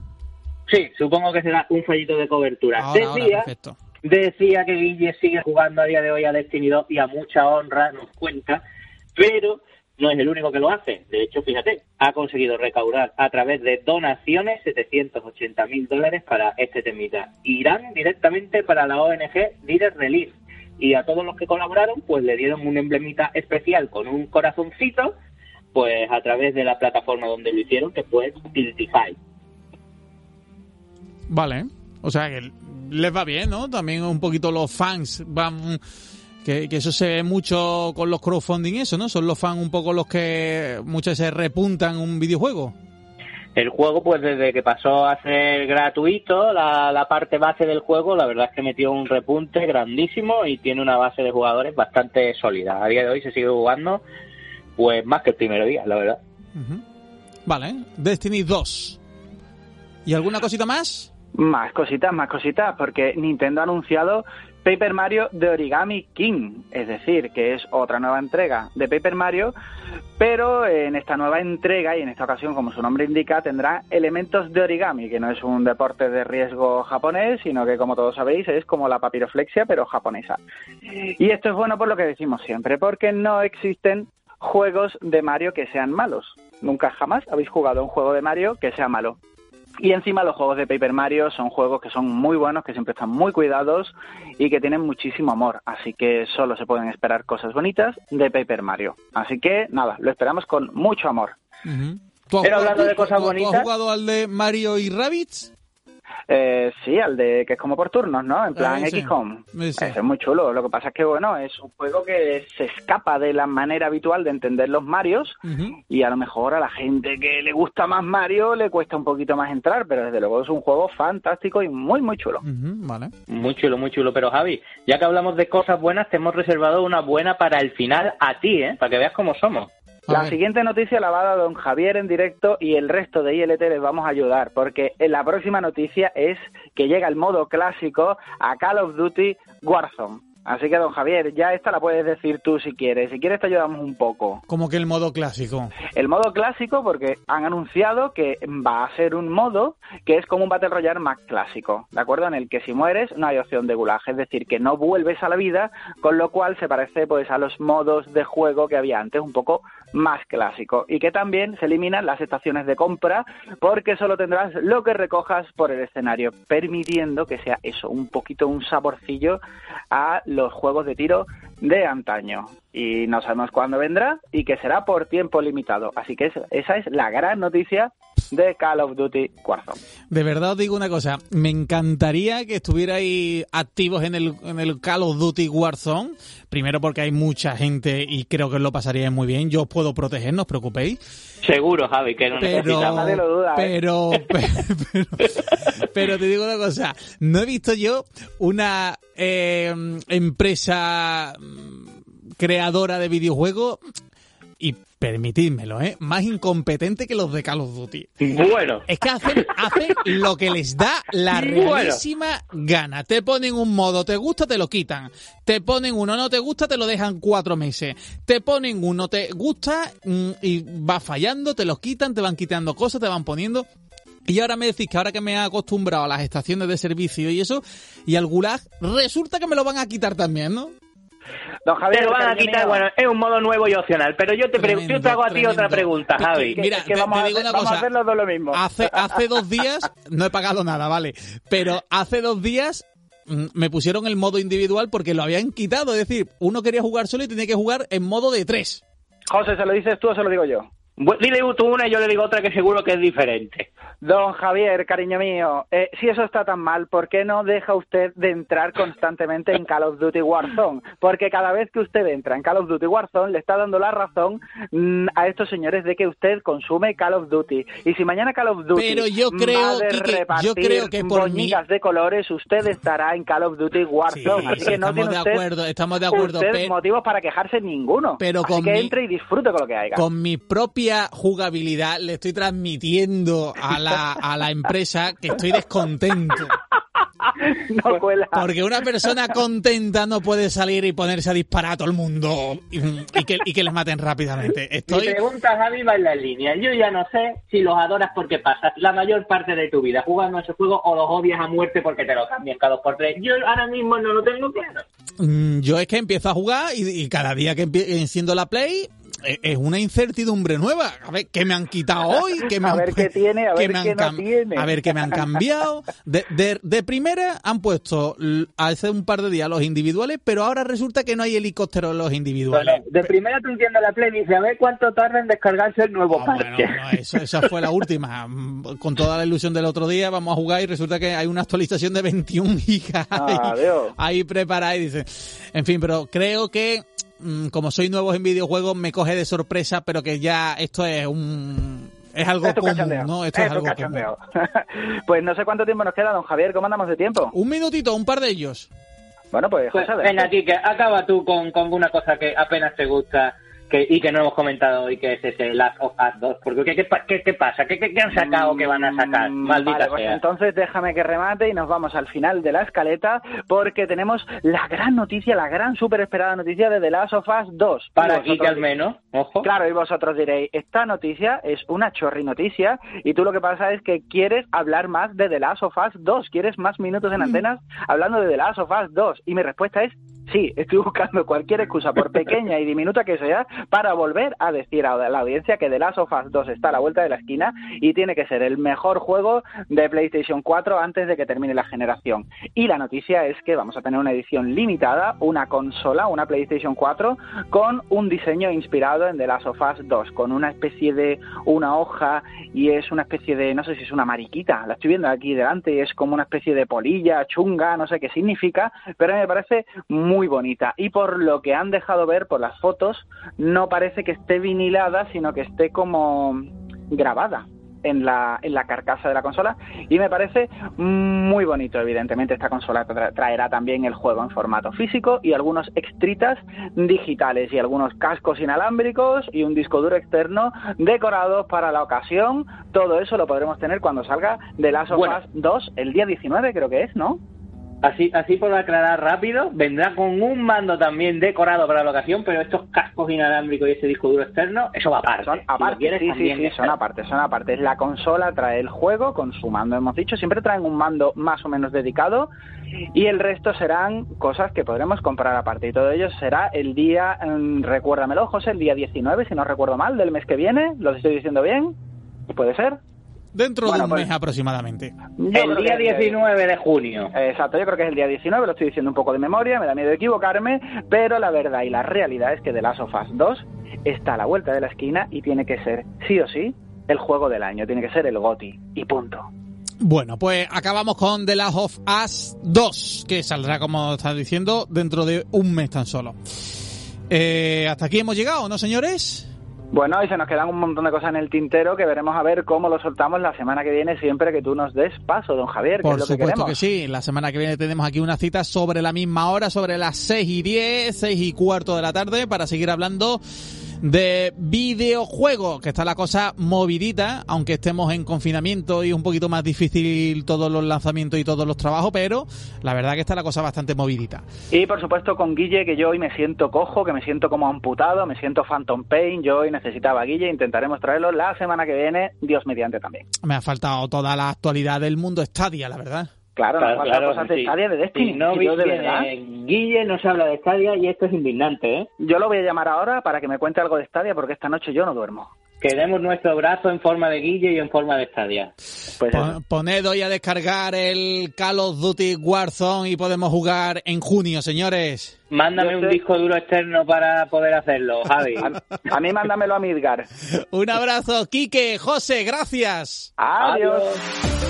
Sí, supongo que será un fallito de cobertura. decía, decía que Guille sigue jugando a día de hoy a Destiny 2 y a mucha honra nos cuenta, pero no es el único que lo hace. De hecho, fíjate, ha conseguido recaudar a través de donaciones 780 mil dólares para este temita. Irán directamente para la ONG Leader Relief. Y a todos los que colaboraron, pues le dieron un emblemita especial con un corazoncito, pues a través de la plataforma donde lo hicieron, que fue Tiltify. Vale, o sea que les va bien, ¿no? También un poquito los fans van que, eso se ve mucho con los crowdfunding, eso, ¿no? Son los fans un poco los que muchas veces repuntan un videojuego. El juego, pues desde que pasó a ser gratuito, la, la parte base del juego, la verdad es que metió un repunte grandísimo y tiene una base de jugadores bastante sólida. A día de hoy se sigue jugando, pues más que el primer día, la verdad. Vale, Destiny 2. ¿Y alguna cosita más? Más cositas, más cositas, porque Nintendo ha anunciado Paper Mario de Origami King, es decir, que es otra nueva entrega de Paper Mario, pero en esta nueva entrega y en esta ocasión, como su nombre indica, tendrá elementos de origami, que no es un deporte de riesgo japonés, sino que como todos sabéis es como la papiroflexia, pero japonesa. Y esto es bueno por lo que decimos siempre, porque no existen juegos de Mario que sean malos. Nunca jamás habéis jugado un juego de Mario que sea malo. Y encima los juegos de Paper Mario son juegos que son muy buenos, que siempre están muy cuidados y que tienen muchísimo amor. Así que solo se pueden esperar cosas bonitas de Paper Mario. Así que nada, lo esperamos con mucho amor. Pero hablando de cosas bonitas... has jugado al de Mario y Rabbids? Eh, sí, al de que es como por turnos, ¿no? En plan x XCOM. Es muy chulo. Lo que pasa es que, bueno, es un juego que se escapa de la manera habitual de entender los Marios y a lo mejor a la gente que le gusta más Mario le cuesta un poquito más entrar, pero desde luego es un juego fantástico y muy, muy chulo. vale. Muy chulo, muy chulo. Pero Javi, ya que hablamos de cosas buenas, te hemos reservado una buena para el final a ti, ¿eh? Para que veas cómo somos. La siguiente noticia la va a dar don Javier en directo y el resto de ILT les vamos a ayudar, porque la próxima noticia es que llega el modo clásico a Call of Duty Warzone. Así que, don Javier, ya esta la puedes decir tú si quieres. Si quieres te ayudamos un poco. Como que el modo clásico? El modo clásico porque han anunciado que va a ser un modo que es como un Battle Royale más clásico, ¿de acuerdo? En el que si mueres no hay opción de gulag, es decir, que no vuelves a la vida, con lo cual se parece pues a los modos de juego que había antes, un poco más clásico. Y que también se eliminan las estaciones de compra porque solo tendrás lo que recojas por el escenario, permitiendo que sea eso, un poquito un saborcillo a los juegos de tiro de antaño. Y no sabemos cuándo vendrá y que será por tiempo limitado. Así que esa es la gran noticia de Call of Duty Warzone. De verdad os digo una cosa, me encantaría que estuvierais activos en el, en el Call of Duty Warzone. Primero porque hay mucha gente y creo que os lo pasaríais muy bien. Yo os puedo proteger, no os preocupéis. Seguro, Javi, que no pero, Nadie lo duda, ¿eh? pero, pero, pero, te digo una cosa, no he visto yo una eh, empresa creadora de videojuegos y permitidmelo, ¿eh? Más incompetente que los de Call of Duty. Bueno. Es que hacen, hacen lo que les da la realísima gana. Te ponen un modo, te gusta, te lo quitan. Te ponen uno, no te gusta, te lo dejan cuatro meses. Te ponen uno, te gusta mm, y va fallando, te lo quitan, te van quitando cosas, te van poniendo. Y ahora me decís que ahora que me he acostumbrado a las estaciones de servicio y eso, y al gulag, resulta que me lo van a quitar también, ¿no? Don Javier, lo van a quitar, bueno, es un modo nuevo y opcional. Pero yo te, yo te hago a ti otra pregunta, Javi. Mira, que vamos, a, hacer, vamos a hacerlo todo lo mismo. Hace, hace dos días, no he pagado nada, vale. Pero hace dos días mm, me pusieron el modo individual porque lo habían quitado. Es decir, uno quería jugar solo y tenía que jugar en modo de tres. José, ¿se lo dices tú o se lo digo yo? Dile tú una y yo le digo otra que seguro que es diferente. Don Javier, cariño mío, eh, si eso está tan mal, ¿por qué no deja usted de entrar constantemente en Call of Duty Warzone? Porque cada vez que usted entra en Call of Duty Warzone le está dando la razón mm, a estos señores de que usted consume Call of Duty. Y si mañana Call of Duty Pero yo creo, va yo creo que por de colores, usted estará en Call of Duty Warzone. Así que no tiene de acuerdo, estamos de acuerdo. Usted motivos para quejarse ninguno. Pero Así que entre y disfrute con lo que haya. Con mi propia jugabilidad le estoy transmitiendo a la, a la empresa que estoy descontento. No cuela. Porque una persona contenta no puede salir y ponerse a disparar a todo el mundo y, que, y que les maten rápidamente. Estoy... Mi pregunta, Javi, va en la línea. Yo ya no sé si los adoras porque pasas la mayor parte de tu vida jugando a ese juego o los odias a muerte porque te lo cambian cada dos por tres. Yo ahora mismo no lo tengo claro. Mm, yo es que empiezo a jugar y, y cada día que enciendo la Play eh, es una incertidumbre nueva. A ver, ¿qué me han quitado hoy? ¿Qué me a han, ver qué tiene, a ver qué no tiene. A ver qué me han cambiado. De, de, de, primera han puesto hace un par de días los individuales, pero ahora resulta que no hay helicópteros los individuales. de primera tú entiendes la Play y dices, a ver cuánto tarda en descargarse el nuevo parche. Bueno, no, eso, esa fue la última. Con toda la ilusión del otro día vamos a jugar y resulta que hay una actualización de 21 gigas ah, ahí, ahí preparada y dice, en fin, pero creo que como soy nuevo en videojuegos, me coge de sorpresa, pero que ya esto es un... Es algo esto común, ¿no? Esto, es algo pues no sé cuánto tiempo nos queda, don Javier. ¿Cómo andamos de tiempo? Un minutito, un par de ellos. Bueno, pues, pues venga, aquí, que acaba tú con, con una cosa que apenas te gusta que, y que no hemos comentado hoy, que es ese Last of Us 2. Porque, ¿qué, qué, qué, pasa? ¿Qué, ¿Qué, han sacado que van a sacar? Mm, Maldita vale, pues entonces déjame que remate y nos vamos al final de la escaleta porque tenemos la gran noticia, la gran super esperada noticia de The Last of Us 2. Para aquí que al menos, ojo. Claro, y vosotros diréis, esta noticia es una chorri noticia y tú lo que pasa es que quieres hablar más de The Last of Us 2, quieres más minutos en mm. antenas hablando de The Last of Us 2 y mi respuesta es Sí, estoy buscando cualquier excusa, por pequeña y diminuta que sea, para volver a decir a la audiencia que The Last of Us 2 está a la vuelta de la esquina y tiene que ser el mejor juego de PlayStation 4 antes de que termine la generación. Y la noticia es que vamos a tener una edición limitada, una consola, una PlayStation 4, con un diseño inspirado en The Last of Us 2, con una especie de una hoja y es una especie de, no sé si es una mariquita, la estoy viendo aquí delante y es como una especie de polilla, chunga, no sé qué significa, pero me parece muy muy bonita. Y por lo que han dejado ver por las fotos, no parece que esté vinilada, sino que esté como grabada. en la, en la carcasa de la consola y me parece muy bonito. Evidentemente esta consola traerá también el juego en formato físico y algunos extritas digitales y algunos cascos inalámbricos y un disco duro externo decorados para la ocasión. Todo eso lo podremos tener cuando salga de Last of Us 2 el día 19 creo que es, ¿no? Así, así por aclarar rápido, vendrá con un mando también decorado para la ocasión, pero estos cascos inalámbricos y ese disco duro externo, eso va aparte. Son aparte, sí, sí, sí, son aparte, son aparte. La consola trae el juego con su mando, hemos dicho, siempre traen un mando más o menos dedicado y el resto serán cosas que podremos comprar aparte. Y todo ello será el día, mm, recuérdamelo, José, el día 19, si no recuerdo mal, del mes que viene, ¿lo estoy diciendo bien? ¿Puede ser? Dentro de un pues, mes aproximadamente. El día 19 de junio. Exacto, yo creo que es el día 19, lo estoy diciendo un poco de memoria, me da miedo equivocarme, pero la verdad y la realidad es que The Last of Us 2 está a la vuelta de la esquina y tiene que ser, sí o sí, el juego del año, tiene que ser el GOTI, y punto. Bueno, pues acabamos con The Last of Us 2, que saldrá, como estás diciendo, dentro de un mes tan solo. Eh, hasta aquí hemos llegado, ¿no, señores? Bueno, y se nos quedan un montón de cosas en el tintero que veremos a ver cómo lo soltamos la semana que viene, siempre que tú nos des paso, don Javier. Por es lo supuesto que, que, sí. La semana que viene tenemos aquí una cita sobre la misma hora, sobre las 6 y 10, 6 y cuarto de la tarde, para seguir hablando de videojuegos, que está la cosa movidita, aunque estemos en confinamiento y un poquito más difícil todos los lanzamientos y todos los trabajos, pero la verdad que está la cosa bastante movidita. Y por supuesto con Guille, que yo hoy me siento cojo, que me siento como amputado, me siento Phantom Pain, yo hoy necesitaba a Guille, intentaremos traerlo la semana que viene, Dios mediante también. Me ha faltado toda la actualidad del mundo Stadia, la verdad. Claro, claro, claro cosas de Stadia de Destiny. no, de verdad. Guille no se habla de Stadia y esto es indignante, ¿eh? Yo lo voy a llamar ahora para que me cuente algo de Stadia porque esta noche yo no duermo. Queremos nuestro brazo en forma de Guille y en forma de Stadia. Pues poned hoy a descargar el Call of Duty Warzone y podemos jugar en junio, señores. Mándame un disco duro externo para poder hacerlo, Javi. A, mí mándamelo a Midgar. un abrazo, Quique, José, gracias. Adiós.